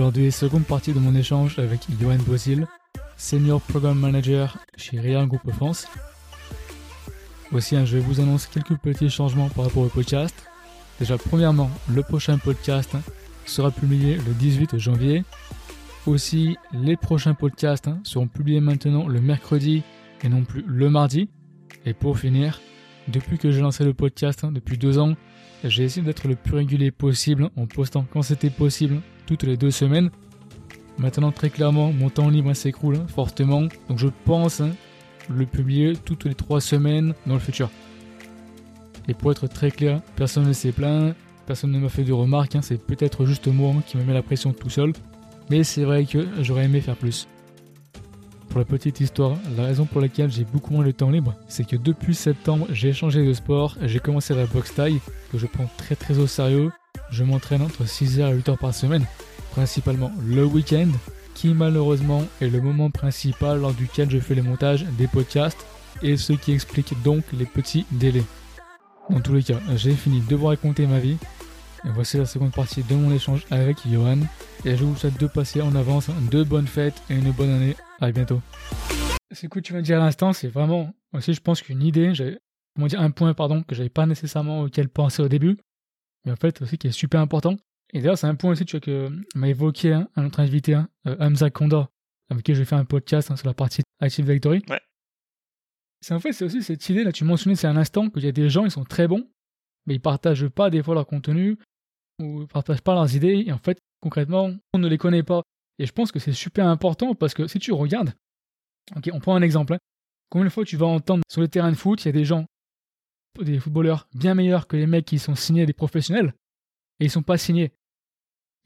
Aujourd'hui, seconde partie de mon échange avec Johan Bosil, Senior Program Manager chez Real Group France. Aussi, hein, je vous annoncer quelques petits changements par rapport au podcast. Déjà, premièrement, le prochain podcast hein, sera publié le 18 janvier. Aussi, les prochains podcasts hein, seront publiés maintenant le mercredi et non plus le mardi. Et pour finir, depuis que j'ai lancé le podcast depuis deux ans, j'ai essayé d'être le plus régulier possible en postant quand c'était possible toutes les deux semaines. Maintenant, très clairement, mon temps libre s'écroule fortement, donc je pense le publier toutes les trois semaines dans le futur. Et pour être très clair, personne ne s'est plaint, personne ne m'a fait de remarques, hein, c'est peut-être juste moi qui me met la pression tout seul, mais c'est vrai que j'aurais aimé faire plus. Pour la petite histoire, la raison pour laquelle j'ai beaucoup moins de temps libre, c'est que depuis septembre, j'ai changé de sport, j'ai commencé la boxe taille, que je prends très très au sérieux. Je m'entraîne entre 6h et 8h par semaine, principalement le week-end, qui malheureusement est le moment principal lors duquel je fais les montages des podcasts, et ce qui explique donc les petits délais. Dans tous les cas, j'ai fini de vous raconter ma vie, et voici la seconde partie de mon échange avec Johan. Et je vous souhaite de passer en avance de bonnes fêtes et une bonne année. À bientôt. Ce que tu vas dire à l'instant, c'est vraiment aussi, je pense, qu'une idée, comment dire, un point, pardon, que j'avais pas nécessairement auquel penser au début, mais en fait aussi qui est super important. Et d'ailleurs, c'est un point aussi, tu vois, que m'a évoqué hein, un autre invité, hein, euh, Hamza Konda, avec qui j'ai fait un podcast hein, sur la partie Active Victory. Ouais. C'est en fait, c'est aussi cette idée, là, tu mentionnais, c'est un instant, qu'il y a des gens, ils sont très bons, mais ils partagent pas des fois leur contenu, ou ils partagent pas leurs idées, et en fait, concrètement, on ne les connaît pas. Et je pense que c'est super important parce que si tu regardes, ok, on prend un exemple. Hein. Combien de fois tu vas entendre sur les terrains de foot, il y a des gens, des footballeurs bien meilleurs que les mecs qui sont signés des professionnels, et ils sont pas signés.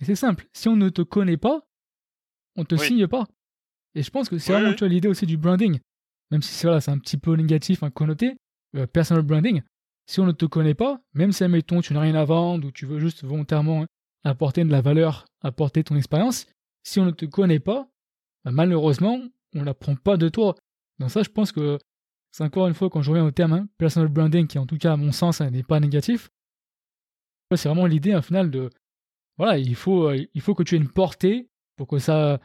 Et c'est simple, si on ne te connaît pas, on te signe pas. Et je pense que c'est vraiment l'idée aussi du branding. Même si c'est un petit peu négatif, un connoté, euh, personal branding. Si on ne te connaît pas, même si admettons tu n'as rien à vendre ou tu veux juste volontairement hein, apporter de la valeur, apporter ton expérience, si on ne te connaît pas, bah, malheureusement, on ne l'apprend pas de toi. Donc ça, je pense que c'est encore une fois quand je reviens au terme hein, personal branding, qui en tout cas à mon sens hein, n'est pas négatif. C'est vraiment l'idée, au final, de voilà, il faut, euh, il faut que tu aies une portée pour que ça,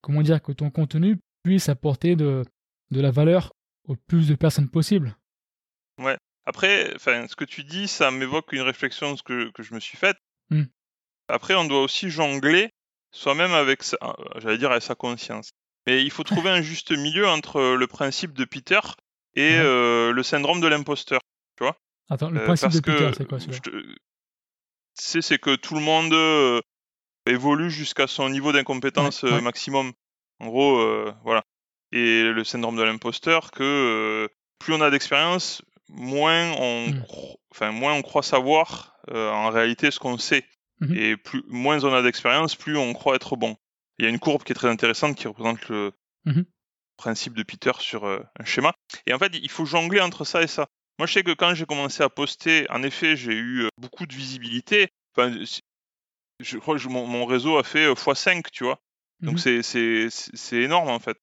comment dire, que ton contenu puisse apporter de, de la valeur au plus de personnes possible. Ouais. Après, ce que tu dis, ça m'évoque une réflexion que, que je me suis faite. Hmm. Après, on doit aussi jongler soi-même avec, sa, euh, j'allais dire, avec sa conscience. Mais il faut trouver un juste milieu entre le principe de Peter et euh, le syndrome de l'imposteur. Tu vois? Attends, le euh, principe de Peter, c'est quoi C'est c'est que tout le monde évolue jusqu'à son niveau d'incompétence maximum. En gros, voilà. Et le syndrome de l'imposteur, que plus on a d'expérience, moins on, hmm. enfin, moins on croit savoir en réalité ce qu'on sait. Mhm. Et plus, moins on a d'expérience, plus on croit être bon. Il y a une courbe qui est très intéressante qui représente le mhm. principe de Peter sur euh, un schéma. Et en fait, il faut jongler entre ça et ça. Moi, je sais que quand j'ai commencé à poster, en effet, j'ai eu euh, beaucoup de visibilité. Enfin, je crois que mon, réseau a fait x5, euh, tu vois. Donc mhm. c'est énorme en fait.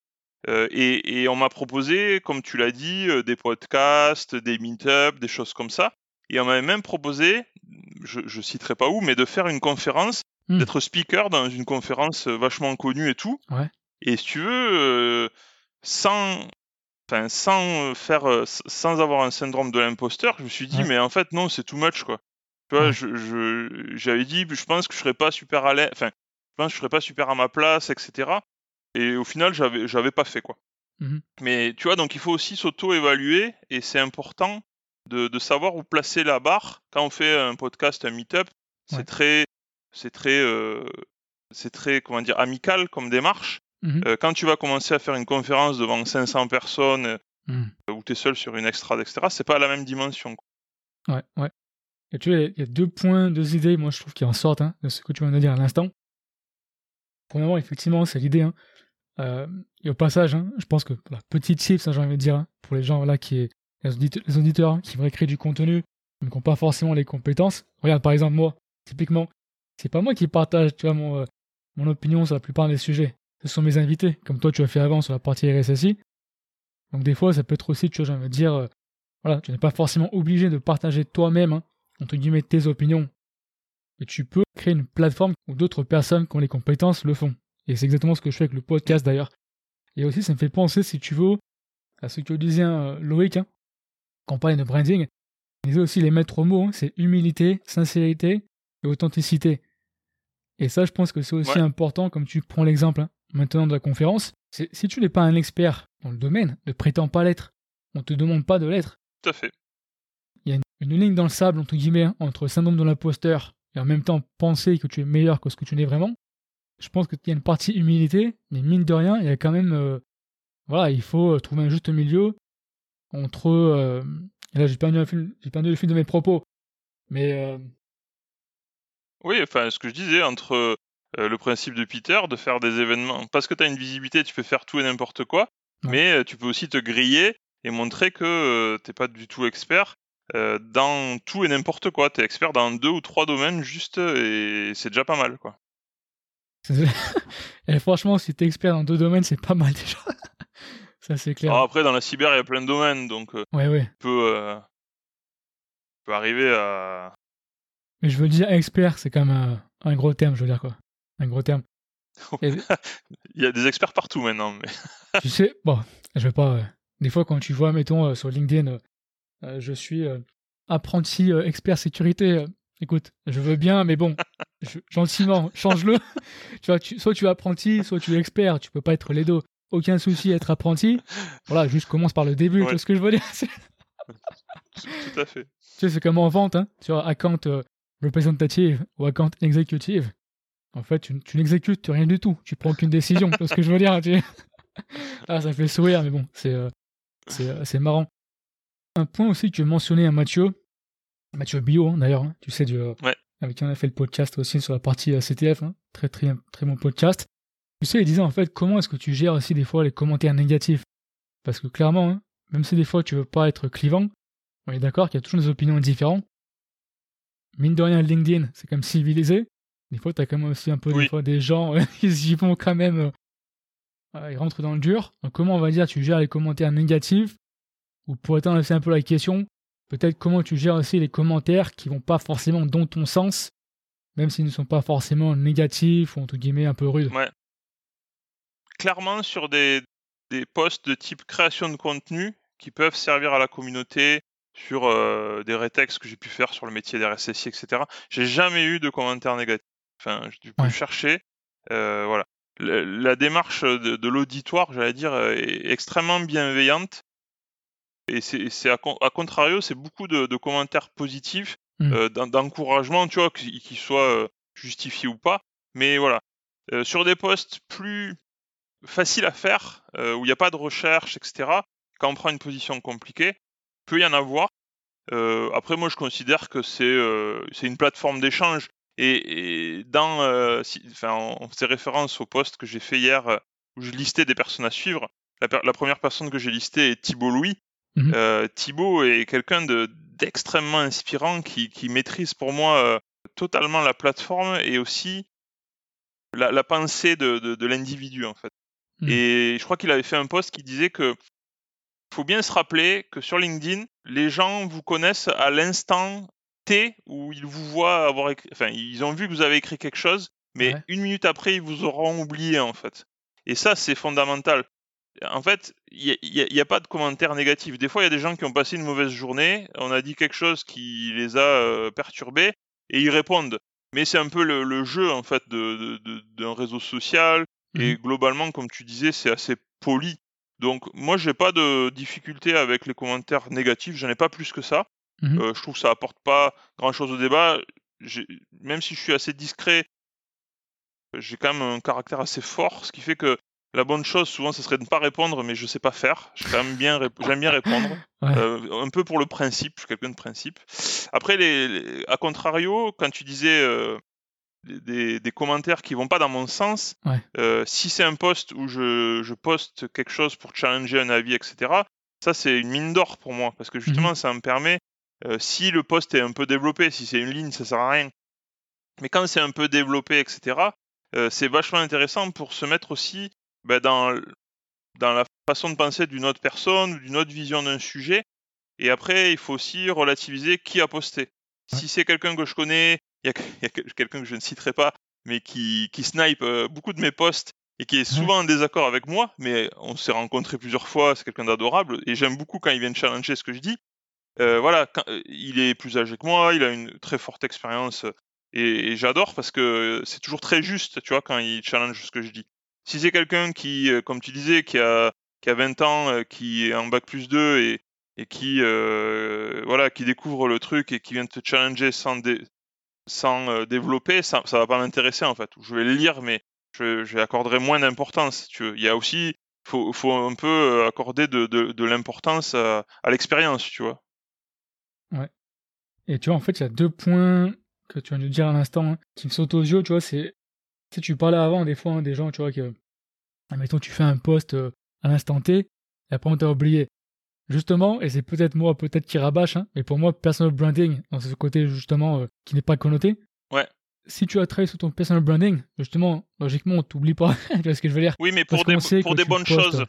et, et, on m'a proposé, comme tu l'as dit, des podcasts, des meet-ups, des choses comme ça. Et on m'avait même proposé je, je citerai pas où, mais de faire une conférence, hmm. d'être speaker dans une conférence euh, vachement connue et tout. Et si tu veux, euh, sans, enfin, sans faire, euh, sans avoir un syndrome de l'imposteur, je me suis dit, mais en fait, non, c'est too much, quoi. Tu vois, je, j'avais dit, je pense que je serais pas super à l'aise, enfin, je pense que je serais pas super à ma place, etc. Et au final, j'avais, j'avais pas fait, quoi. Mmh mais tu vois, donc il faut aussi s'auto-évaluer et c'est important de, savoir où placer la barre quand on fait un podcast, un meet-up. C'est très, c'est très, euh, c'est très, comment dire, amical comme démarche. Mmh euh, quand tu vas commencer à faire une conférence devant 500 personnes mmh. euh, où tu es seul sur une extra, etc., c'est pas la même dimension. Ouais, ouais. Et tu vois, il y a deux points, deux idées, moi je trouve, qui en sortent hein, de ce que tu viens de dire à l'instant. Premièrement, effectivement, c'est l'idée. Hein. et au passage, hein, je pense que la petite chips, j'ai envie de dire, pour les gens là qui, les auditeurs, qui voudraient créer du contenu, mais qui n'ont pas forcément les compétences. Regarde, par exemple, moi, typiquement, c'est pas moi qui partage tu vois, mon, euh, mon opinion sur la plupart des sujets. Ce sont mes invités, comme toi tu as fait avant sur la partie RSSI. Donc des fois, ça peut être aussi, tu vois, j'ai dire, euh, voilà, tu n'es pas forcément obligé de partager toi-même, hein, entre guillemets, tes opinions. et tu peux créer une plateforme où d'autres personnes qui ont les compétences le font. Et c'est exactement ce que je fais avec le podcast d'ailleurs. Et aussi, ça me fait penser, si tu veux, à ce que disait euh, Loïc, hein, quand on parlait de branding. Il disait aussi les maîtres mots, hein, c'est humilité, sincérité et authenticité. Et ça, je pense que c'est aussi important, comme tu prends l'exemple hein, maintenant de la conférence. Si tu n'es pas un expert dans le domaine, ne prétends pas l'être. On ne te demande pas de l'être. Tout à fait. Il y a une, ligne dans le sable, entre guillemets, entre syndrome de l'imposteur et en même temps penser que tu es meilleur que ce que tu n'es vraiment. Je pense qu'il y a une partie humilité, mais mine de rien, il y a quand même. Euh, voilà, il faut euh, trouver un juste milieu entre. Euh, et là, j'ai perdu, j'ai perdu le fil de mes propos. Mais oui, enfin, ce que je disais, entre euh, le principe de Peter, de faire des événements, parce que tu as une visibilité, tu peux faire tout et n'importe quoi, mais euh, tu peux aussi te griller et montrer que euh, t'es pas du tout expert dans tout et n'importe quoi. Tu es expert dans deux ou trois domaines juste, et c'est déjà pas mal, quoi. et franchement, si tu es expert dans deux domaines, c'est pas mal déjà. Ça, c'est clair. après, dans la cyber, il y a plein de domaines, donc ouais, ouais. Tu peux, peut arriver à, mais je veux dire expert, c'est quand même un, gros terme, je veux dire quoi. Un gros terme. Il y a des experts partout maintenant. Mais... tu sais, bon, je vais pas. Euh, des fois, quand tu vois, mettons, euh, sur LinkedIn, euh, je suis apprenti expert sécurité. écoute, je veux bien, mais bon, gentiment, change-le. tu vois, soit tu es apprenti, soit tu es expert. Tu peux pas être les deux. Aucun souci être apprenti. Voilà, juste commence par le début. Tu vois ce que je veux dire Tout à fait. Tu sais, c'est comme en vente, hein. Tu vois, account représentative ou account executive, en fait, tu, n'exécutes rien du tout. Tu prends aucune décision. c'est ce que je veux dire. Tu... ah, ça fait sourire, mais bon, c'est, euh, euh, c'est, marrant. Un point aussi que tu mentionné à Mathieu, Mathieu Bio, hein, d'ailleurs, hein, tu sais, du, euh, avec qui on a fait le podcast aussi sur la partie CTF, hein, très, très, très bon podcast. Tu sais, il disait en fait, comment est-ce que tu gères aussi des fois les commentaires négatifs? Parce que clairement, même si des fois tu veux pas être clivant, on est d'accord qu'il y a toujours des opinions différentes mine de rien, LinkedIn, c'est comme civilisé. Des fois, t'as quand même aussi un peu des, fois, des gens qui y vont quand même. Euh, ils rentrent dans le dur. Donc, comment on va dire, tu gères les commentaires négatifs? Ou pour étendre un peu la question, peut-être comment tu gères aussi les commentaires qui vont pas forcément dans ton sens, même s'ils ne sont pas forcément négatifs ou entre guillemets un peu rudes. Ouais. Clairement, sur des, des posts de type création de contenu qui peuvent servir à la communauté, sur euh, des rétextes que j'ai pu faire sur le métier des RSSI, etc. J'ai jamais eu de commentaires négatifs. Enfin, j'ai pu chercher. Euh, voilà. la démarche de, l'auditoire, j'allais dire, est extrêmement bienveillante. Et c'est à, contrario, c'est beaucoup de, commentaires positifs, mmh. euh, d'encouragement, tu vois, qu'ils soient justifiés ou pas. Mais voilà. sur des postes plus faciles à faire, où il n'y a pas de recherche, etc., quand on prend une position compliquée, peut y en avoir. Euh, après, moi, je considère que c'est euh, une plateforme d'échange. Et, dans, euh, enfin, on faisait référence au post que j'ai fait hier euh, où je listais des personnes à suivre. La, première personne que j'ai listée est Thibaut Louis. Mmh Thibaut est quelqu'un d'extrêmement inspirant qui, qui, maîtrise pour moi totalement la plateforme et aussi la, la pensée de, de, de l'individu en fait. Mmh. Et je crois qu'il avait fait un post qui disait que faut bien se rappeler que sur LinkedIn, les gens vous connaissent à l'instant T où ils vous voient avoir écrit, enfin, ils ont vu que vous avez écrit quelque chose, mais une minute après, ils vous auront oublié, en fait. Et ça, c'est fondamental. En fait, il n'y a, pas de commentaires négatifs. Des fois, il y a des gens qui ont passé une mauvaise journée, on a dit quelque chose qui les a euh, perturbés, et ils répondent. Mais c'est un peu le, jeu, en fait, d'un réseau social. Et mmh globalement, comme tu disais, c'est assez poli. Donc moi j'ai pas de difficulté avec les commentaires négatifs, j'en ai pas plus que ça. Mmh euh, je trouve que ça apporte pas grand chose au débat. Même si je suis assez discret, j'ai quand même un caractère assez fort, ce qui fait que la bonne chose souvent ce serait de ne pas répondre, mais je sais pas faire. J'aime bien, bien répondre, euh, un peu pour le principe. Je suis quelqu'un de principe. Après, les, à contrario, quand tu disais euh, des, commentaires qui vont pas dans mon sens. Euh, si c'est un post où je, poste quelque chose pour challenger un avis, etc., ça c'est une mine d'or pour moi parce que justement mhm. ça me permet, euh, si le post est un peu développé, si c'est une ligne, ça sert à rien. Mais quand c'est un peu développé, etc., euh, c'est vachement intéressant pour se mettre aussi bah, dans, dans la façon de penser d'une autre personne ou d'une autre vision d'un sujet. Et après, il faut aussi relativiser qui a posté. Si c'est quelqu'un que je connais, il y a, quelqu'un que je ne citerai pas, mais qui, qui snipe beaucoup de mes posts et qui est souvent en désaccord avec moi, mais on s'est rencontrés plusieurs fois, c'est quelqu'un d'adorable, et j'aime beaucoup quand il vient challenger ce que je dis. voilà, il est plus âgé que moi, il a une très forte expérience, et, j'adore parce que c'est toujours très juste, tu vois, quand il challenge ce que je dis. Si c'est quelqu'un qui, comme tu disais, qui a, qui a 20 ans, qui est en bac plus 2 et, et qui, voilà, qui découvre le truc et qui vient te challenger sans, sans développer, ça, ça va pas m'intéresser en fait. Je vais le lire, mais je, je accorderai moins d'importance. Tu. Il y a aussi, faut, faut un peu euh, accorder de, de, l'importance à, l'expérience, tu vois. Ouais. Et tu vois, en fait, il y a deux points que tu viens de dire à l'instant hein, qui me sautent aux yeux, tu vois, c'est. Tu tu parlais avant des fois hein, des gens, tu vois, que. Admettons, tu fais un post euh, à l'instant T, et après on t'a oublié. Justement, et c'est peut-être moi, peut-être qui rabâche, hein, mais pour moi, personal branding, dans ce côté justement euh, qui n'est pas connoté, ouais si tu as travaillé sur ton personal branding, justement, logiquement, on t'oublie pas. tu vois ce que je veux dire Oui, mais pour des, pour des bonnes choses.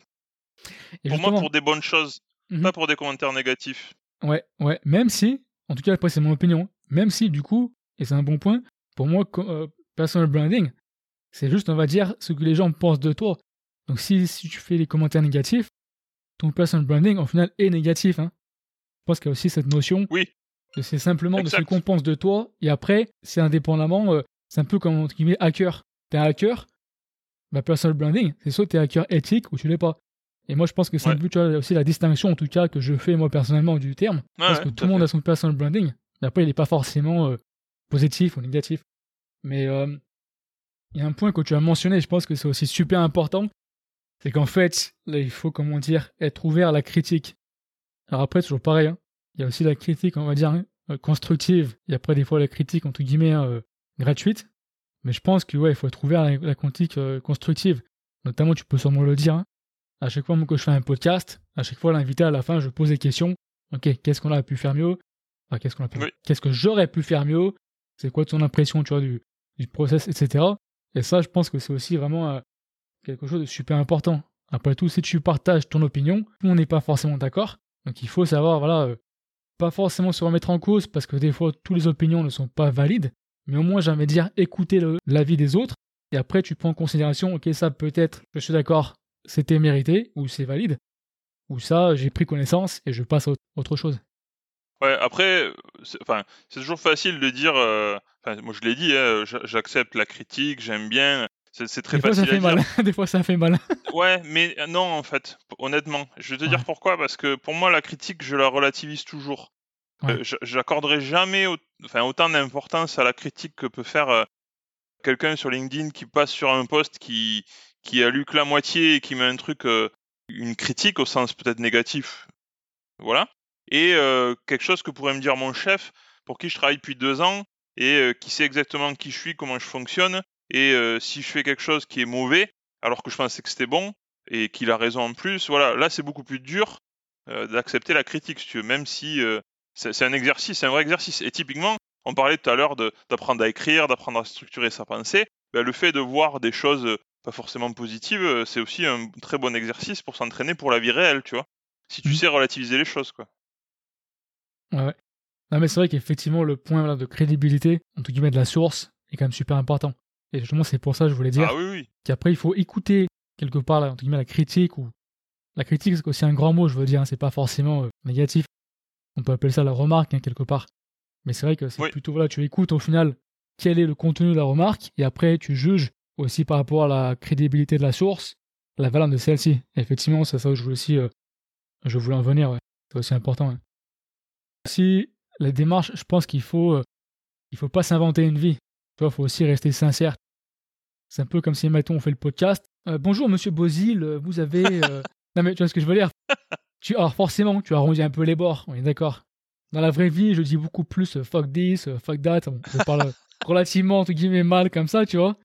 pour moi, pour des bonnes choses, pas pour des commentaires négatifs. Ouais, ouais. Même si, en tout cas, après, c'est mon opinion. Même si, du coup, et c'est un bon point, pour moi, euh, personal branding, c'est juste, on va dire, ce que les gens pensent de toi. Donc, si, si tu fais des commentaires négatifs, ton personal branding, au final, est négatif. Hein. Je pense qu'il y a aussi cette notion oui. C'est simplement de ce qu'on pense de toi, et après, c'est indépendamment, euh, c'est un peu comme entre guillemets hacker. T'es un hacker, bah personal branding, c'est soit t'es hacker éthique ou tu l'es pas. Et moi, je pense que c'est un peu tu vois, aussi la distinction, en tout cas, que je fais moi personnellement du terme. parce que tout le monde a son personal branding. Après, il n'est pas forcément euh, positif ou négatif. Mais euh, il y a un point que tu as mentionné, je pense que c'est aussi super important. C'est qu'en fait, là, il faut, comment dire, être ouvert à la critique. Alors après, toujours pareil. Hein. Il y a aussi la critique, on va dire, hein, euh, constructive, et après des fois la critique, entre guillemets, euh, gratuite. Mais je pense que ouais, il faut être ouvert à la, critique euh, constructive. Notamment, tu peux sûrement le dire. Hein. À chaque fois que je fais un podcast, à chaque fois l'invité à la fin, je pose des questions. Ok, qu'est-ce qu'on a pu faire mieux? Qu'est-ce qu'on a pu... Qu'est-ce que j'aurais pu faire mieux? C'est quoi ton impression, tu vois, du, du process, etc. Et ça, je pense que c'est aussi vraiment quelque chose de super important. Après tout, si tu partages ton opinion, on n'est pas forcément d'accord. Donc il faut savoir, voilà, pas forcément se remettre en cause parce que des fois toutes les opinions ne sont pas valides, mais au moins j'aimerais dire écouter l'avis des autres et après tu prends en considération ok ça peut-être je suis d'accord c'était mérité ou c'est valide ou ça j'ai pris connaissance et je passe à autre chose. Ouais après c'est toujours facile de dire euh, moi je l'ai dit hein, j'accepte la critique j'aime bien c'est très Des facile fois, ça fait mal. Des fois, ça fait mal. ouais, mais euh, non, en fait, honnêtement. Je vais te dire pourquoi. Parce que pour moi, la critique, je la relativise toujours. Euh, j'accorderai jamais enfin, autant d'importance à la critique que peut faire euh, quelqu'un sur LinkedIn qui passe sur un post qui, qui a lu que la moitié et qui met un truc, une critique au sens peut-être négatif. Voilà. Et quelque chose que pourrait me dire mon chef, pour qui je travaille depuis deux ans, et qui sait exactement qui je suis, comment je fonctionne, et euh, si je fais quelque chose qui est mauvais, alors que je pensais que c'était bon, et qu'il a raison en plus, voilà, là c'est beaucoup plus dur euh, d'accepter la critique, si tu veux, même si euh, c'est un exercice, c'est un vrai exercice. Et typiquement, on parlait tout à l'heure d'apprendre à écrire, d'apprendre à structurer sa pensée. Ben, le fait de voir des choses pas forcément positives, c'est aussi un très bon exercice pour s'entraîner pour la vie réelle, tu vois. Si tu mmh. sais relativiser les choses, quoi. Ouais. Non, mais c'est vrai qu'effectivement, le point de crédibilité, en tout cas de la source, est quand même super important. Et justement, c'est pour ça que je voulais dire ah qu'après, il faut écouter quelque part là, entre la critique. ou La critique, c'est aussi un grand mot, je veux dire, hein, c'est pas forcément euh, négatif. On peut appeler ça la remarque, hein, quelque part. Mais c'est vrai que c'est plutôt, voilà, tu écoutes au final quel est le contenu de la remarque, et après, tu juges aussi par rapport à la crédibilité de la source, la valeur de celle-ci. Effectivement, c'est ça que je voulais aussi, euh, je voulais en venir, c'est aussi important. Si la démarche, je pense qu'il faut, euh, il faut pas s'inventer une vie. Il faut aussi rester sincère. C'est un peu comme si, mettons, on fait le podcast. Euh, bonjour, monsieur Bozil, euh, vous avez. Euh, non, mais tu vois ce que je veux dire? Tu, Alors, forcément, tu arrondis un peu les bords, on est d'accord. Dans la vraie vie, je dis beaucoup plus fuck this, fuck that. je parle relativement, entre guillemets, mal comme ça, tu vois.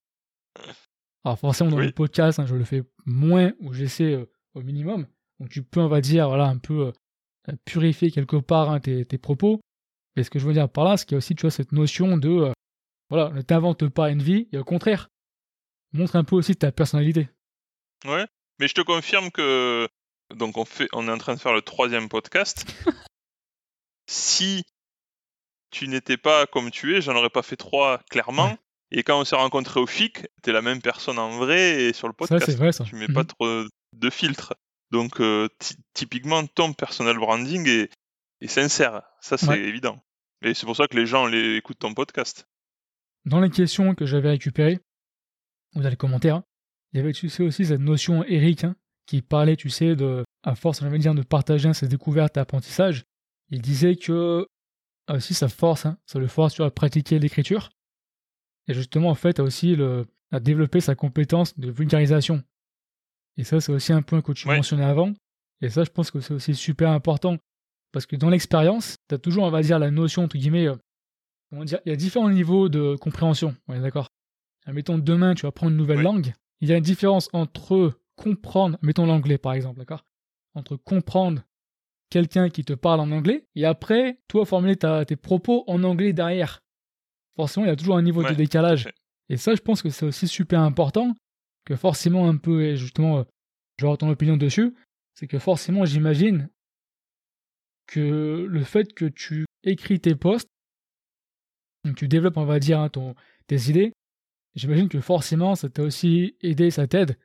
Alors, forcément, dans le podcast, hein, je le fais moins ou j'essaie au minimum. Donc, tu peux, on va dire, voilà, un peu purifier quelque part hein, tes, tes, propos. Mais ce que je veux dire par là, c'est qu'il y a aussi, tu vois, cette notion de. voilà, ne t'invente pas une vie, et au contraire, montre un peu aussi ta personnalité. Ouais, mais je te confirme que donc on fait, on est en train de faire le troisième podcast. si tu n'étais pas comme tu es, j'en aurais pas fait trois clairement. Et quand on s'est rencontré au FIC, t'es la même personne en vrai et sur le podcast. Ça, c'est vrai, ça. Tu mets pas Mhm. trop de filtres. Donc, euh, ty- typiquement, ton personal branding est, est sincère. Ça, c'est Ouais. évident. Et c'est pour ça que les gens les, écoutent ton podcast. Dans les questions que j'avais récupérées, ou dans les commentaires, hein, il y avait, tu sais, aussi cette notion Eric, hein, qui parlait, tu sais, de, à force, on avait dire, de partager hein, ses découvertes et apprentissages. Il disait que, ah, aussi, ça force, hein, ça le force, tu vois, à pratiquer l'écriture. Et justement, en fait, à aussi le, à développer sa compétence de vulgarisation. Et ça, c'est aussi un point que tu Ouais. mentionnais avant. Et ça, je pense que c'est aussi super important. Parce que dans l'expérience, tu as toujours, on va dire, la notion, entre guillemets, euh, comment dire, il y a différents niveaux de compréhension. On est d'accord? Mettons, demain, tu vas prendre une nouvelle Oui. langue. Il y a une différence entre comprendre, mettons l'anglais par exemple, d'accord? Entre comprendre quelqu'un qui te parle en anglais et après, toi, formuler ta- tes propos en anglais derrière. Forcément, il y a toujours un niveau Ouais, de décalage. Et ça, je pense que c'est aussi super important que forcément un peu, et justement, euh, j'aurai ton opinion dessus, c'est que forcément, j'imagine que le fait que tu écris tes posts, que tu développes, on va dire, hein, ton, tes idées, j'imagine que forcément, ça t'a aussi aidé, ça t'aide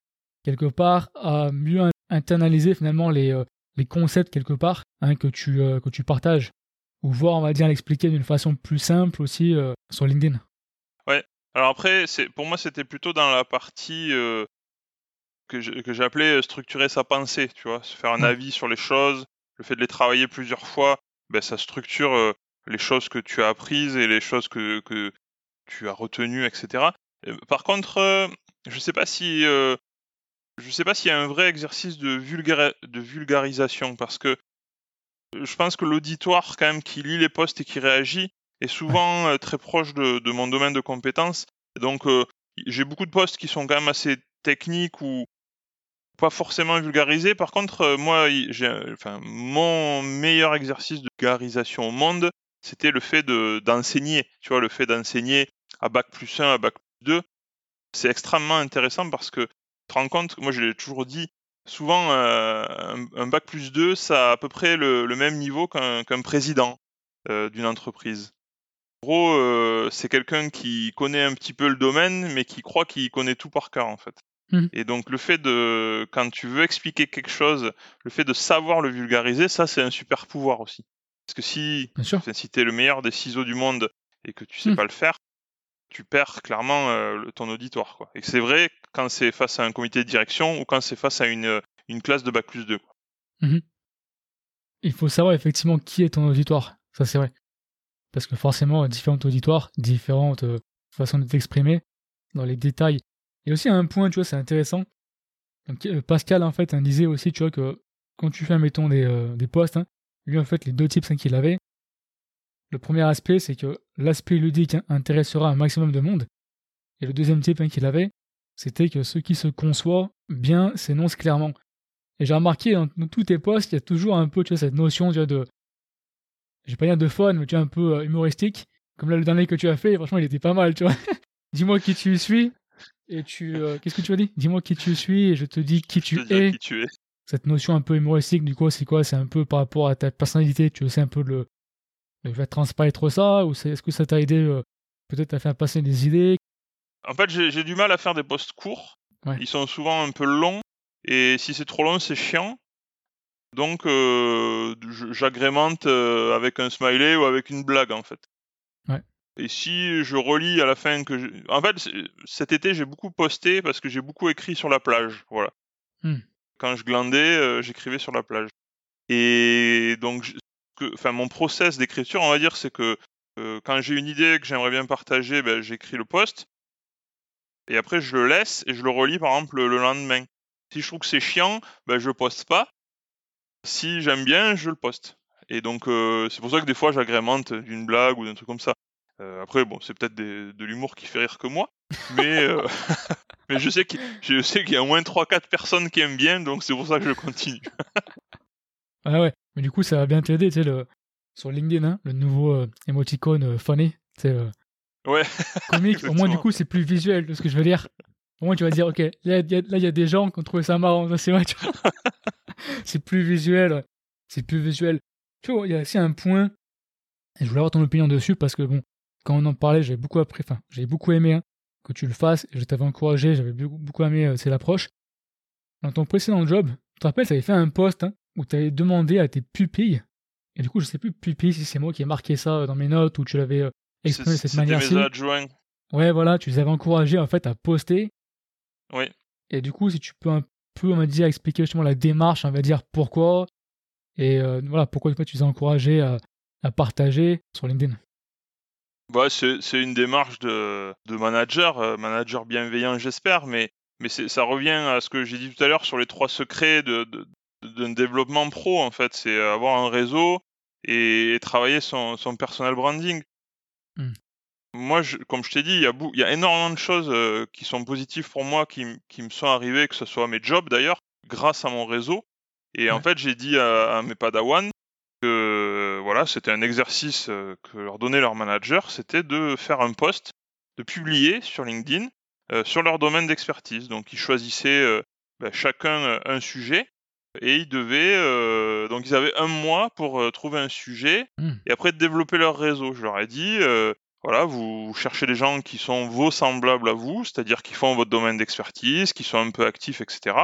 quelque part à mieux in- internaliser finalement les, euh, les concepts quelque part hein, que, tu, euh, que tu partages. Ou voir, on va dire, l'expliquer d'une façon plus simple aussi euh, sur LinkedIn. Alors après, c'est pour moi, c'était plutôt dans la partie que je- que j'appelais structurer sa pensée, tu vois, se faire un Ouais. avis sur les choses, le fait de les travailler plusieurs fois, ben, ça structure les choses que tu as apprises et les choses que, que tu as retenues, etc. Euh, Par contre, euh, je sais pas si euh, je sais pas s'il y a un vrai exercice de, vulgarisation parce que je pense que l'auditoire quand même qui lit les posts et qui réagit est souvent très proche de, de mon domaine de compétences. Donc euh, j'ai beaucoup de posts qui sont quand même assez techniques ou pas forcément vulgarisés. Par contre, euh, moi, j'ai, enfin, mon meilleur exercice de vulgarisation au monde, c'était le fait de d'enseigner. Tu vois, le fait d'enseigner à bac plus 1, à bac plus 2. C'est extrêmement intéressant parce que tu te rends compte, moi je l'ai toujours dit, souvent euh, un, un bac plus 2, ça a à peu près le, le même niveau qu'un président euh, d'une entreprise. En gros, euh, c'est quelqu'un qui connaît un petit peu le domaine, mais qui croit qu'il connaît tout par cœur en fait. Mhm. Et donc le fait de, quand tu veux expliquer quelque chose, le fait de savoir le vulgariser, ça c'est un super pouvoir aussi. Parce que si, si t'es le meilleur des ciseaux du monde et que tu sais Mhm. pas le faire, tu perds clairement euh, ton auditoire. Quoi. Et c'est vrai quand c'est face à un comité de direction ou quand c'est face à une, une classe de bac plus 2. Quoi. il faut savoir effectivement qui est ton auditoire. Ça, c'est vrai. Parce que forcément, différents auditoires, différentes euh, façons de t'exprimer dans les détails. A aussi un point, tu vois, c'est intéressant. Euh, Pascal, en fait, hein, disait aussi, tu vois, que quand tu fais, mettons, des, euh, des posts, hein, lui, en fait, les deux types hein, qu'il avait, le premier aspect, c'est que l'aspect ludique hein, intéressera un maximum de monde. Et le deuxième type hein, qu'il avait, c'était que ce qui se conçoit bien s'énonce clairement. Et j'ai remarqué dans, dans tous tes posts, il y a toujours un peu tu vois, cette notion tu vois, de. Je vais pas dire de fun, mais tu vois, un peu euh, humoristique. Comme là, le dernier que tu as fait, franchement, il était pas mal, tu vois. Dis-moi qui tu suis. Et tu. euh, Qu'est-ce que tu as dit? Dis-moi qui tu suis et je te dis qui tu es. qui tu es. Cette notion un peu humoristique, du coup, c'est quoi? C'est un peu par rapport à ta personnalité. Tu sais un peu le. Le faire transparaître ça Ou c'est- est-ce que ça t'a aidé euh, peut-être à faire passer des idées? En fait, j'ai j'ai du mal à faire des posts courts. Ouais. Ils sont souvent un peu longs. Et si c'est trop long, c'est chiant. Donc, euh, j'agrémente euh, avec un smiley ou avec une blague, en fait. Ouais. Et si je relis à la fin que... je- En fait, cet été, j'ai beaucoup posté parce que j'ai beaucoup écrit sur la plage. Voilà. Hmm. Quand je glandais, euh, j'écrivais sur la plage. Et donc, enfin, mon process d'écriture, on va dire, c'est que euh, quand j'ai une idée que j'aimerais bien partager, ben, j'écris le post. Et après, je le laisse et je le relis, par exemple, le lendemain. Si je trouve que c'est chiant, ben, je le poste pas. Si j'aime bien, je le poste. Et donc, euh, c'est pour ça que des fois, j'agrémente d'une blague ou d'un truc comme ça. Euh, après, bon, c'est peut-être de l'humour qui fait rire que moi. Mais, je sais qu'il y a au moins 3-4 personnes qui aiment bien, donc c'est pour ça que je continue. Ah ouais, mais du coup, ça va bien t'aider, tu sais, le... sur LinkedIn, hein, le nouveau euh, emoticon euh, funny, sais, euh, Ouais. comique. Au moins, du coup, c'est plus visuel de ce que je veux dire. Au moins, tu vas dire, ok, là, il y, y a des gens qui ont trouvé ça marrant, c'est vrai, c'est plus visuel, ouais. c'est plus visuel. Tu vois, il y a aussi un point Et je voulais avoir ton opinion dessus parce que bon, quand on en parlait, j'avais beaucoup appris, enfin, j'ai beaucoup aimé hein, que tu le fasses. Je t'avais encouragé, j'avais beaucoup, aimé euh, c'est l'approche. Dans ton précédent job, tu te rappelles, tu avais fait un post hein, où tu avais demandé à tes pupilles, et du coup, je sais plus pupilles si c'est moi qui ai marqué ça euh, dans mes notes ou tu l'avais euh, exprimé de cette manière-ci. Ouais, voilà, tu les avais encouragés en fait à poster. Oui. Et du coup, si tu peux un peu, on va dire, expliquer justement la démarche, on va dire pourquoi, et voilà, pourquoi tu les as encouragés à, à partager sur LinkedIn. Bah, c'est une démarche de, de manager, euh, manager bienveillant, j'espère, mais, mais ça revient à ce que j'ai dit tout à l'heure sur les trois secrets d'un de, de, développement pro, en fait. C'est avoir un réseau et, travailler son, son, personal branding. Hmm. Moi, je, comme je t'ai dit, il y, a il y a énormément de choses euh, qui sont positives pour moi, qui, qui me sont arrivées, que ce soit mes jobs d'ailleurs, grâce à mon réseau. Et en fait, j'ai dit à, à mes padawans, que voilà, c'était un exercice euh, que leur donnait leur manager, c'était de faire un post, de publier sur LinkedIn euh, sur leur domaine d'expertise. Donc ils choisissaient euh, ben, chacun un sujet et ils devaient donc ils avaient un mois pour trouver un sujet mmh. et après développer leur réseau. Je leur ai dit voilà, vous cherchez des gens qui sont vos semblables à vous, c'est-à-dire qui font votre domaine d'expertise, qui sont un peu actifs, etc.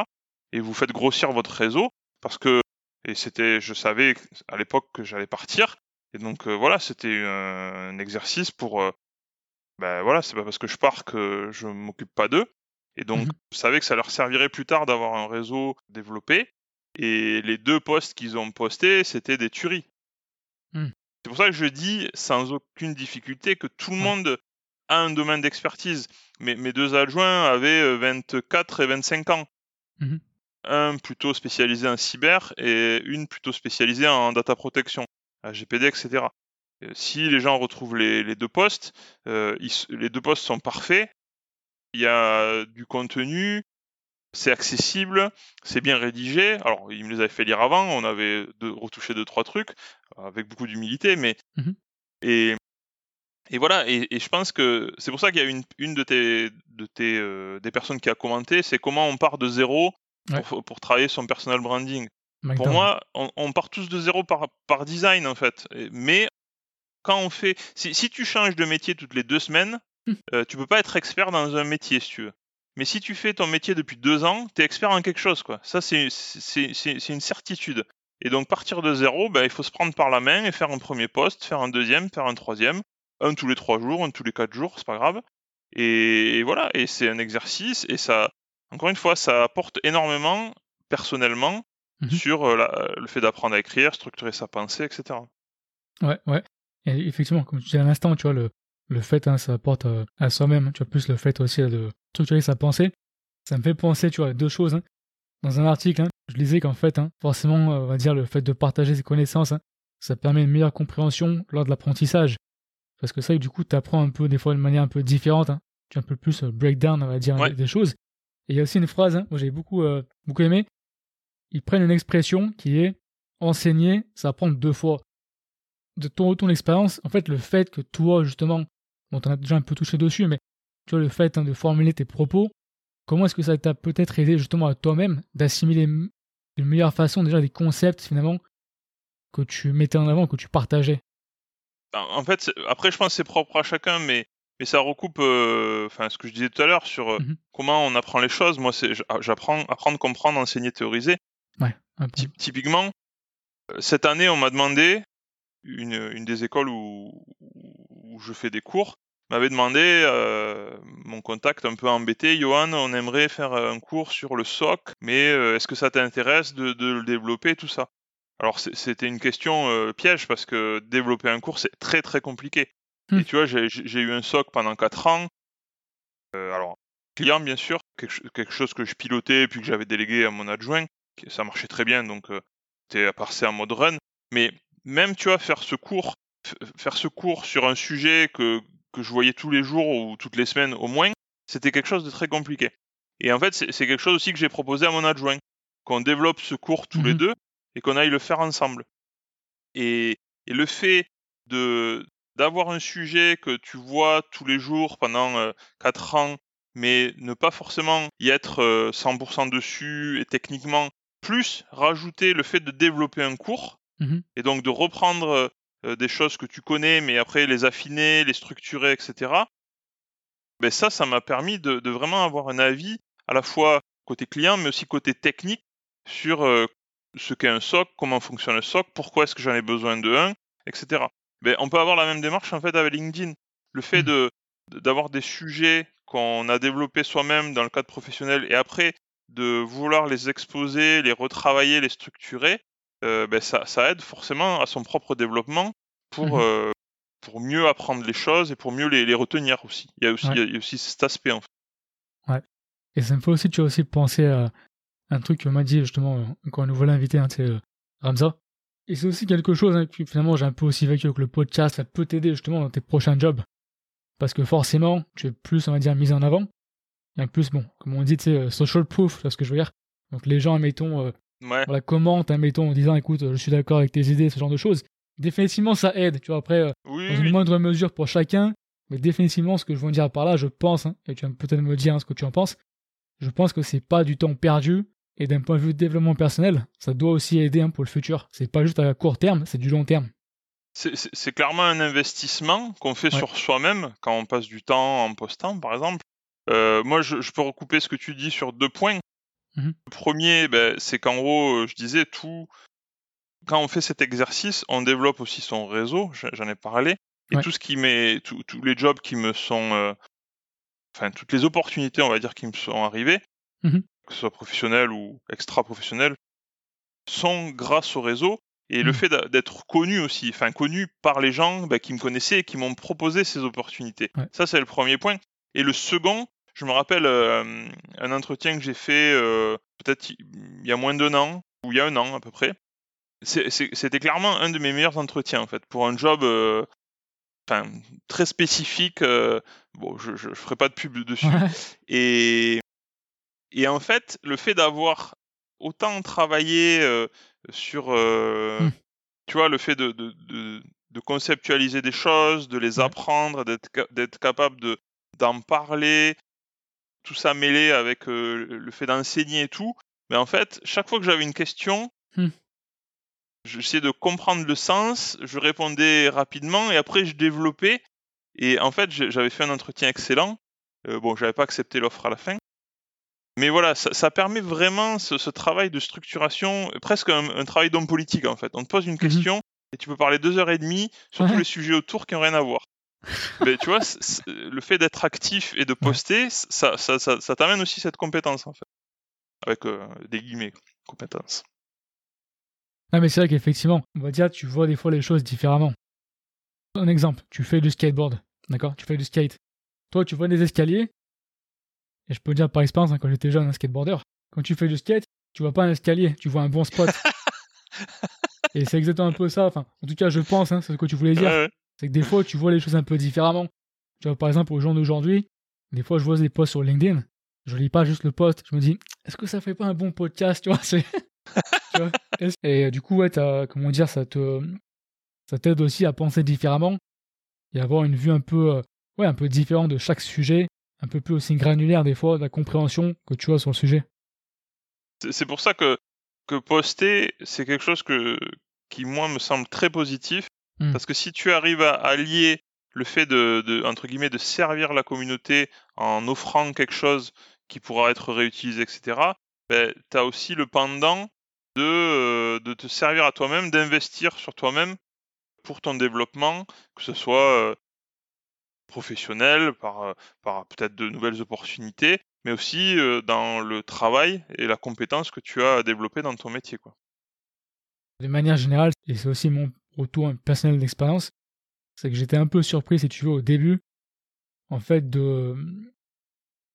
Et vous faites grossir votre réseau parce que et c'était, je savais à l'époque que j'allais partir. Et donc euh, voilà, c'était un, exercice pour, euh, ben voilà, c'est pas parce que je pars que je m'occupe pas d'eux. Et donc, mmh je savais que ça leur servirait plus tard d'avoir un réseau développé. Et les deux posts qu'ils ont postés, c'était des tueries. Mmh. C'est pour ça que je dis sans aucune difficulté que tout le monde a un domaine d'expertise. Mais mes deux adjoints avaient 24 euh, et 25 ans. Mmh un plutôt spécialisé en cyber et une plutôt spécialisée en data protection, GPD, etc. Si les gens retrouvent les, deux postes, euh, les deux postes sont parfaits. Il y a du contenu, c'est accessible, c'est bien rédigé. Alors, ils me les avaient fait lire avant, on avait retouché deux trois trucs avec beaucoup d'humilité, mais mmh et et voilà. Et, je pense que c'est pour ça qu'il y a une, une de tes de tes euh, des personnes qui a commenté, c'est comment on part de zéro pour, travailler son personal branding. Pour moi, on, part tous de zéro par, par design en fait. Mais quand on fait, si, tu changes de métier toutes les deux semaines, tu hum. euh, tu peux pas être expert dans un métier si tu veux. Mais si tu fais ton métier depuis deux ans, tu es expert en quelque chose quoi. Ça c'est une certitude. Et donc partir de zéro, ben, il faut se prendre par la main et faire un premier poste, faire un deuxième, faire un troisième, un tous les trois jours, un tous les quatre jours, c'est pas grave. et voilà, et c'est un exercice et ça, encore une fois, ça apporte énormément, personnellement, mmh sur euh, le fait d'apprendre à écrire, structurer sa pensée, etc. Ouais, ouais. Et effectivement, comme tu dis à l'instant, tu vois, le, le fait, hein, ça apporte euh, à soi-même, tu vois, plus le fait aussi de structurer sa pensée. Ça me fait penser, tu vois, à deux choses. Hein. Dans un article, hein, je lisais qu'en fait, forcément, on va dire, le fait de partager ses connaissances, ça permet une meilleure compréhension lors de l'apprentissage. Parce que ça, du coup, tu apprends un peu, des fois, de manière un peu différente. Tu as un peu plus euh, breakdown, on va dire, des choses. Et il y a aussi une phrase, hein, j'ai beaucoup, euh, beaucoup aimé. Ils prennent une expression qui est enseigner, ça prend deux fois. De ton, ton expérience, en fait, le fait que toi, justement, bon, t'en as déjà un peu touché dessus, mais tu vois, le fait hein, de formuler tes propos, comment est-ce que ça t'a peut-être aidé justement à toi-même d'assimiler d'une meilleure façon déjà des concepts finalement que tu mettais en avant, que tu partageais? En fait, après, je pense que c'est propre à chacun, mais mais ça recoupe euh, enfin ce que je disais tout à l'heure sur euh, mmh comment on apprend les choses. Moi, c'est ah, j'apprends apprendre, comprendre, enseigner, théoriser. Ouais, typiquement, euh, cette année, on m'a demandé une, une, des écoles où, où je fais des cours m'avait demandé mon contact un peu embêté, Johan, on aimerait faire un cours sur le SOC, mais est-ce que ça t'intéresse de, de, le développer, tout ça? Alors c'était une question piège parce que développer un cours c'est très très compliqué. Et mmh. tu vois, j'ai eu un SOC pendant 4 ans. Euh, alors, client, bien sûr, quelque, chose que je pilotais puis que j'avais délégué à mon adjoint. Ça marchait très bien, donc euh, c'était passé en mode run. Mais même, tu vois, faire ce cours, faire ce cours sur un sujet que, que je voyais tous les jours ou toutes les semaines au moins, c'était quelque chose de très compliqué. Et en fait, c'est quelque chose aussi que j'ai proposé à mon adjoint, qu'on développe ce cours tous les mmh deux et qu'on aille le faire ensemble. Et, et le fait de, d'avoir un sujet que tu vois tous les jours pendant 4 ans, mais ne pas forcément y être 100% dessus et techniquement, plus rajouter le fait de développer un cours, mmh et donc de reprendre des choses que tu connais, mais après les affiner, les structurer, etc. Ben ça, ça m'a permis de, vraiment avoir un avis à la fois côté client, mais aussi côté technique sur ce qu'est un SOC, comment fonctionne un SOC, pourquoi est-ce que j'en ai besoin de un, etc. Ben, on peut avoir la même démarche en fait avec LinkedIn. Le fait mmh. de d'avoir des sujets qu'on a développés soi-même dans le cadre professionnel et après de vouloir les exposer, les retravailler, les structurer, euh, ben ça, ça, aide forcément à son propre développement pour, mmh euh, pour mieux apprendre les choses et pour mieux les, les retenir aussi. Il y, a aussi il y a aussi cet aspect en fait. Ouais. Et ça me fait aussi, tu as aussi pensé à un truc que m'a dit justement quand nous voilà invités, hein, c'est euh, Ramza. Et c'est aussi quelque chose hein, que finalement j'ai un peu aussi vécu avec le podcast, ça peut t'aider justement dans tes prochains jobs. Parce que forcément, tu es plus, on va dire, mis en avant. Et en plus, bon, comme on dit, euh, social proof, c'est ce que je veux dire. Donc les gens, admettons, ouais. la commentent, admettons, en disant, écoute, je suis d'accord avec tes idées, ce genre de choses. Définitivement, ça aide, tu vois, après, euh, dans une moindre mesure pour chacun. Mais définitivement, ce que je veux dire par là, je pense, hein, et tu vas peut-être me dire hein, ce que tu en penses, je pense que c'est pas du temps perdu. Et d'un point de vue de développement personnel, ça doit aussi aider hein, pour le futur. C'est pas juste à court terme, c'est du long terme. C'est clairement un investissement qu'on fait sur soi-même quand on passe du temps en postant, par exemple. Euh, moi, je, peux recouper ce que tu dis sur deux points. Mmh le premier, ben, c'est qu'en gros, euh, je disais tout. Quand on fait cet exercice, on développe aussi son réseau. J'en ai parlé. Et tout ce qui met, tous les jobs qui me sont, euh, enfin toutes les opportunités, on va dire, qui me sont arrivées, mmh que ce soit professionnel ou extra professionnel, sont grâce au réseau et le mmh. fait d'être connu aussi, enfin connu par les gens bah, qui me connaissaient et qui m'ont proposé ces opportunités. Ça, c'est le premier point. Et le second, je me rappelle euh, un entretien que j'ai fait euh, peut-être il y a moins d'un an, ou il y a un an à peu près. C'était clairement un de mes meilleurs entretiens en fait, pour un job euh, très spécifique. bon, je ne ferai pas de pub dessus. Et, et en fait, le fait d'avoir autant travaillé sur, tu vois, le fait de, de, de, conceptualiser des choses, de les apprendre, d'être capable de d'en parler, tout ça mêlé avec le fait d'enseigner et tout. Mais en fait, chaque fois que j'avais une question, mmh. j'essayais de comprendre le sens, je répondais rapidement et après je développais. Et en fait, j'avais fait un entretien excellent. Euh, bon, j'avais pas accepté l'offre à la fin, mais voilà, ça, permet vraiment ce, travail de structuration, presque un, travail d'homme politique en fait. On te pose une mmh question et tu peux parler deux heures et demie sur tous les sujets autour qui n'ont rien à voir. Mais tu vois, le fait d'être actif et de poster, ça, ça, t'amène aussi cette compétence en fait. Avec euh, des guillemets, compétence. Ah mais c'est vrai qu'effectivement, on va dire, tu vois des fois les choses différemment. Un exemple, tu fais du skateboard, d'accord? Tu fais du skate. Toi, tu vois des escaliers, et je peux dire par expérience, hein, quand j'étais jeune, un skateboarder, quand tu fais du skate, tu vois pas un escalier, tu vois un bon spot. et c'est exactement un peu ça. Enfin, en tout cas, je pense, hein, c'est ce que tu voulais dire. C'est que des fois, tu vois les choses un peu différemment. Tu vois, par exemple, aux gens d'aujourd'hui, des fois, je vois des posts sur LinkedIn. Je lis pas juste le post. Je me dis, est-ce que ça fait pas un bon podcast, tu vois, tu Et euh, du coup, ouais, comment dire, ça te, ça t'aide aussi à penser différemment et avoir une vue un peu, euh, ouais, un peu différente de chaque sujet un peu plus aussi granulaire des fois de la compréhension que tu as sur le sujet. C'est pour ça que, que poster, c'est quelque chose que, qui, moi, me semble très positif. Hmm. Parce que si tu arrives à allier le fait de, de, entre guillemets, de servir la communauté en offrant quelque chose qui pourra être réutilisé, etc., ben, tu as aussi le pendant de, euh, de te servir à toi-même, d'investir sur toi-même pour ton développement, que ce soit euh, professionnel, par, euh, par peut-être de nouvelles opportunités, mais aussi euh, dans le travail et la compétence que tu as développée dans ton métier. Quoi. De manière générale, et c'est aussi mon retour personnel d'expérience, c'est que j'étais un peu surpris, si tu veux, au début, en fait, de.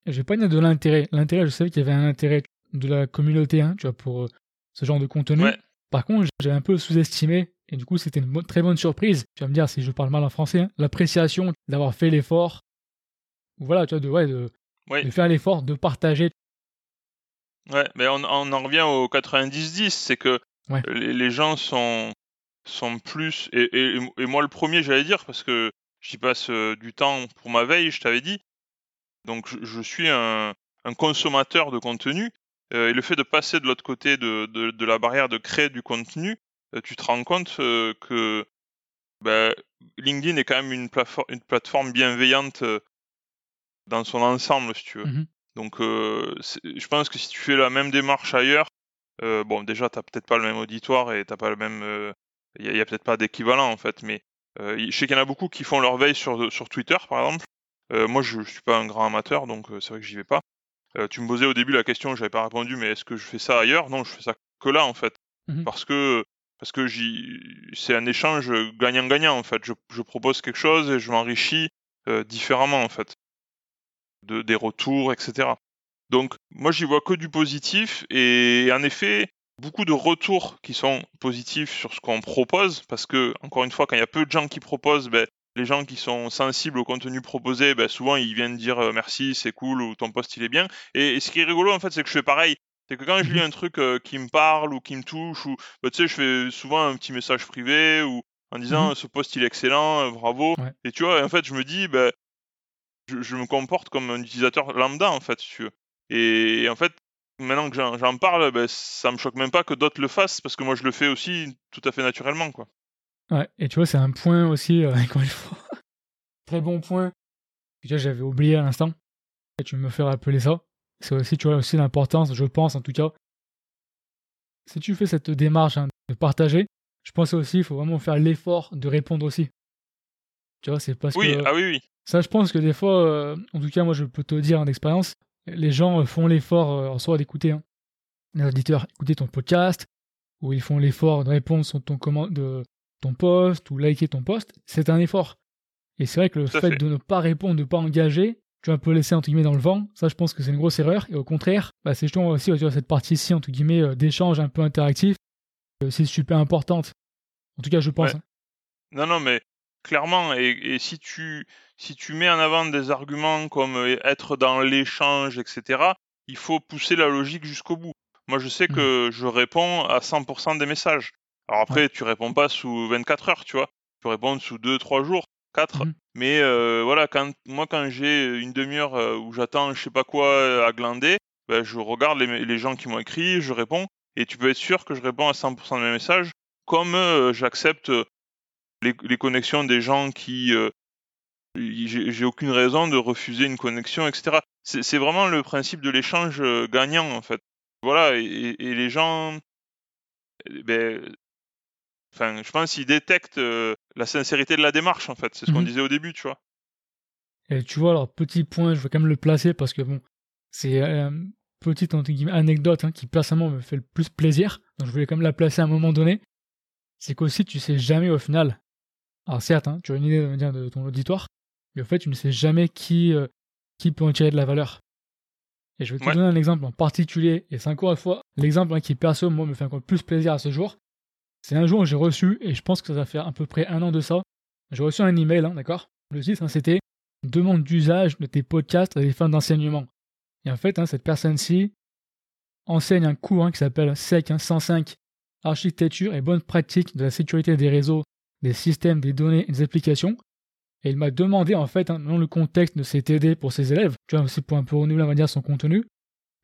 Je vais pas dire de l'intérêt. L'intérêt, je savais qu'il y avait un intérêt de la communauté, hein, tu vois, pour euh, ce genre de contenu. Par contre, j'ai un peu sous-estimé et du coup, c'était une très bonne surprise. Tu vas me dire si je parle mal en français, hein. l'appréciation d'avoir fait l'effort. Voilà, tu vois, de, ouais, de, faire l'effort, de partager. Ouais, mais on, en revient au 90-10, c'est que les, gens sont, sont plus. Et, moi, le premier, j'allais dire, parce que j'y passe euh, du temps pour ma veille, je t'avais dit. Donc, je, suis un, consommateur de contenu. Euh, et le fait de passer de l'autre côté de, de, la barrière de créer du contenu, euh, tu te rends compte euh, que bah, LinkedIn est quand même une, une plateforme bienveillante dans son ensemble, si tu veux. Mmh Donc, je pense que si tu fais la même démarche ailleurs, bon, déjà, tu n'as peut-être pas le même auditoire et t'as pas le même. Il n'y a, peut-être pas d'équivalent en fait, mais je sais qu'il y en a beaucoup qui font leur veille sur, sur Twitter, par exemple. moi, je, ne suis pas un grand amateur, donc c'est vrai que j'y vais pas. tu me posais au début la question, j'avais pas répondu, mais est-ce que je fais ça ailleurs? Non, je fais ça que là en fait, mmh parce que parce que c'est un échange gagnant-gagnant en fait. Je, propose quelque chose et je m'enrichis différemment en fait, de, des retours, etc. Donc moi j'y vois que du positif et en effet beaucoup de retours qui sont positifs sur ce qu'on propose parce que encore une fois quand il y a peu de gens qui proposent, ben, les gens qui sont sensibles au contenu proposé, ben, souvent ils viennent dire merci, c'est cool ou ton poste il est bien. Et, et ce qui est rigolo en fait c'est que je fais pareil. C'est que quand je lis mmh un truc qui me parle ou qui me touche, ou bah, tu sais, je fais souvent un petit message privé ou en disant mmh ce poste il est excellent, bravo. Et tu vois, en fait, je me dis, je, me comporte comme un utilisateur lambda en fait, si tu veux. Et, en fait, maintenant que j'en parle, bah, ça me choque même pas que d'autres le fassent parce que moi je le fais aussi tout à fait naturellement, quoi. Ouais, et tu vois, c'est un point aussi, encore une fois, très bon point. Déjà, j'avais oublié à l'instant. Et tu me fais rappeler ça. C'est aussi, tu vois, aussi l'importance, je pense en tout cas. Si tu fais cette démarche hein, de partager, je pense aussi il faut vraiment faire l'effort de répondre aussi. Tu vois, c'est parce oui, que. Ah oui, oui. Ça, je pense que des fois, euh, en tout cas, moi, je peux te dire en expérience, les gens euh, font l'effort euh, en soi d'écouter. Hein. Les auditeurs écouter ton podcast, ou ils font l'effort de répondre sur ton, commande, de ton post, ou liker ton post. C'est un effort. Et c'est vrai que le fait, fait, de ne pas répondre, de ne pas engager, tu un peu laissé entre guillemets dans le vent. Ça, je pense que c'est une grosse erreur. Et au contraire, bah, c'est justement aussi tu vois, cette partie-ci entre guillemets euh, d'échange un peu interactif, c'est super importante. En tout cas, je pense. Hein. Non, non, mais clairement. Et, si tu si tu mets en avant des arguments comme euh, être dans l'échange, etc., il faut pousser la logique jusqu'au bout. Moi, je sais mmh. que je réponds à 100% des messages. Alors après, tu réponds pas sous 24 heures, tu vois. Tu réponds sous 2-3 jours. 4. Mmh Mais euh, voilà, quand, moi, quand j'ai une demi-heure euh, où j'attends je sais pas quoi euh, à glander, ben, je regarde les, gens qui m'ont écrit, je réponds. Et tu peux être sûr que je réponds à 100% de mes messages, comme j'accepte les, connexions des gens qui. j'ai aucune raison de refuser une connexion, etc. C'est vraiment le principe de l'échange gagnant, en fait. Voilà, et, les gens. Ben, Enfin, je pense qu'ils détectent euh, la sincérité de la démarche, en fait. C'est ce qu'on mhm. disait au début, tu vois. Et tu vois, alors, petit point, je veux quand même le placer parce que, bon, c'est une petite anecdote hein, qui, personnellement, me fait le plus plaisir. Donc, je voulais quand même la placer à un moment donné. C'est qu'aussi, tu sais jamais au final. Alors, certes, hein, tu as une idée de ton auditoire, mais au fait, tu ne sais jamais qui, euh, qui peut en tirer de la valeur. Et je vais te donner un exemple en particulier, et c'est encore une fois l'exemple hein, qui perso, moi, me fait encore plus plaisir à ce jour. C'est un jour où j'ai reçu, et je pense que ça va faire à peu près un an de ça, j'ai reçu un email, hein, d'accord? Le titre, c'était Demande d'usage de tes podcasts à des fins d'enseignement. Et en fait, cette personne-ci enseigne un cours qui s'appelle SEC 105 Architecture et bonne pratique de la sécurité des réseaux, des systèmes, des données des applications. Et il m'a demandé, en fait, dans le contexte de ces TD pour ses élèves, tu vois, c'est pour un peu renouveler, on va dire, son contenu,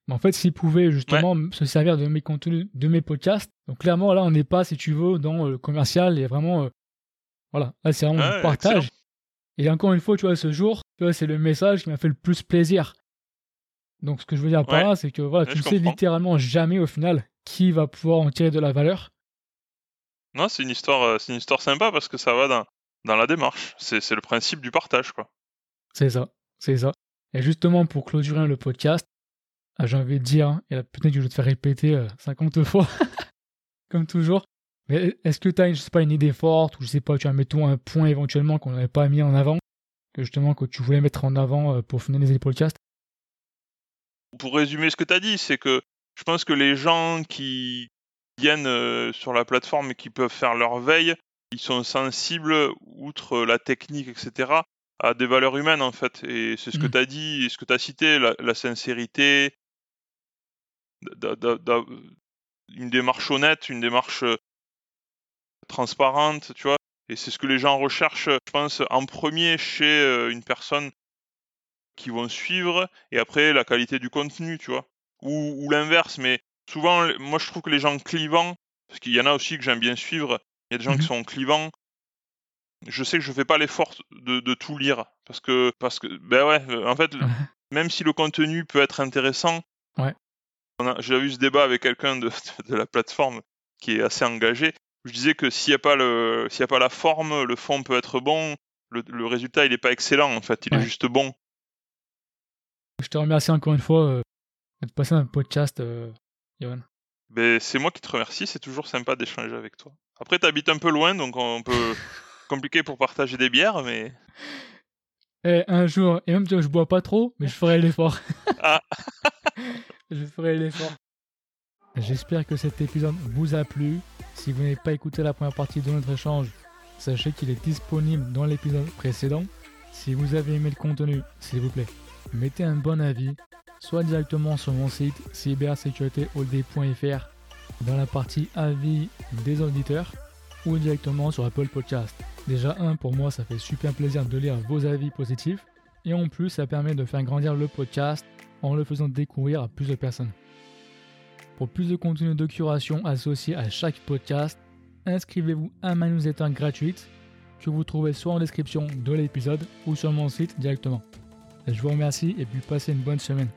en fait, s'ils pouvaient justement se servir de mes contenus, de mes podcasts, donc clairement là, on n'est pas, si tu veux, dans euh, le commercial et vraiment, euh, voilà, là c'est vraiment un partage. Et encore une fois, tu vois, ce jour, tu vois, c'est le message qui m'a fait le plus plaisir. Donc ce que je veux dire par là, c'est que voilà, tu ne sais littéralement jamais au final qui va pouvoir en tirer de la valeur. Non, c'est une histoire, euh, c'est une histoire sympa parce que ça va dans, dans la démarche. C'est le principe du partage, quoi. C'est ça, c'est ça. Et justement, pour clôturer le podcast, ah, j'ai envie de dire, hein, et peut-être que je vais te faire répéter 50 euh, fois, comme toujours. Mais est-ce que tu as, je sais pas, une idée forte, ou je sais pas, tu as, mettons, un point éventuellement qu'on n'avait pas mis en avant, que justement, que tu voulais mettre en avant euh, pour finaliser les podcasts Pour résumer ce que tu as dit, c'est que je pense que les gens qui viennent euh, sur la plateforme et qui peuvent faire leur veille, ils sont sensibles, outre la technique, etc., à des valeurs humaines, en fait. Et c'est ce que mmh. tu as dit, et ce que tu as cité, la sincérité, une démarche honnête, une démarche transparente, tu vois. Et c'est ce que les gens recherchent, je pense, en premier chez une personne qui vont suivre, et après la qualité du contenu, tu vois. Ou, l'inverse, mais souvent, moi je trouve que les gens clivants, parce qu'il y en a aussi que j'aime bien suivre, il y a des gens qui mmh sont clivants, je sais que je fais pas l'effort de, tout lire parce que parce que ben ouais, en fait, même si le contenu peut être intéressant, ouais. j'ai eu ce débat avec quelqu'un de, de, la plateforme qui est assez engagé. Je disais que s'il n'y a pas le s'il y a pas la forme, le fond peut être bon. Le, résultat, il n'est pas excellent en fait, il est juste bon. Je te remercie encore une fois euh, de passer un podcast, euh, Ben, c'est moi qui te remercie, c'est toujours sympa d'échanger avec toi. Après, tu habites un peu loin, donc on peut compliqué pour partager des bières, mais. Et un jour, et même si je bois pas trop, mais je ferai l'effort. Ah. je ferai l'effort. J'espère que cet épisode vous a plu. Si vous n'avez pas écouté la première partie de notre échange, sachez qu'il est disponible dans l'épisode précédent. Si vous avez aimé le contenu, s'il vous plaît, mettez un bon avis, soit directement sur mon site cybersécuritéhold.fr dans la partie avis des auditeurs ou directement sur Apple Podcast. Déjà, un, pour moi, ça fait super plaisir de lire vos avis positifs. Et en plus, ça permet de faire grandir le podcast en le faisant découvrir à plus de personnes. Pour plus de contenu de curation associé à chaque podcast, inscrivez-vous à ma newsletter gratuite que vous trouvez soit en description de l'épisode ou sur mon site directement. Je vous remercie et puis passez une bonne semaine.